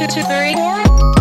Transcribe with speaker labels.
Speaker 1: two, two, three, four.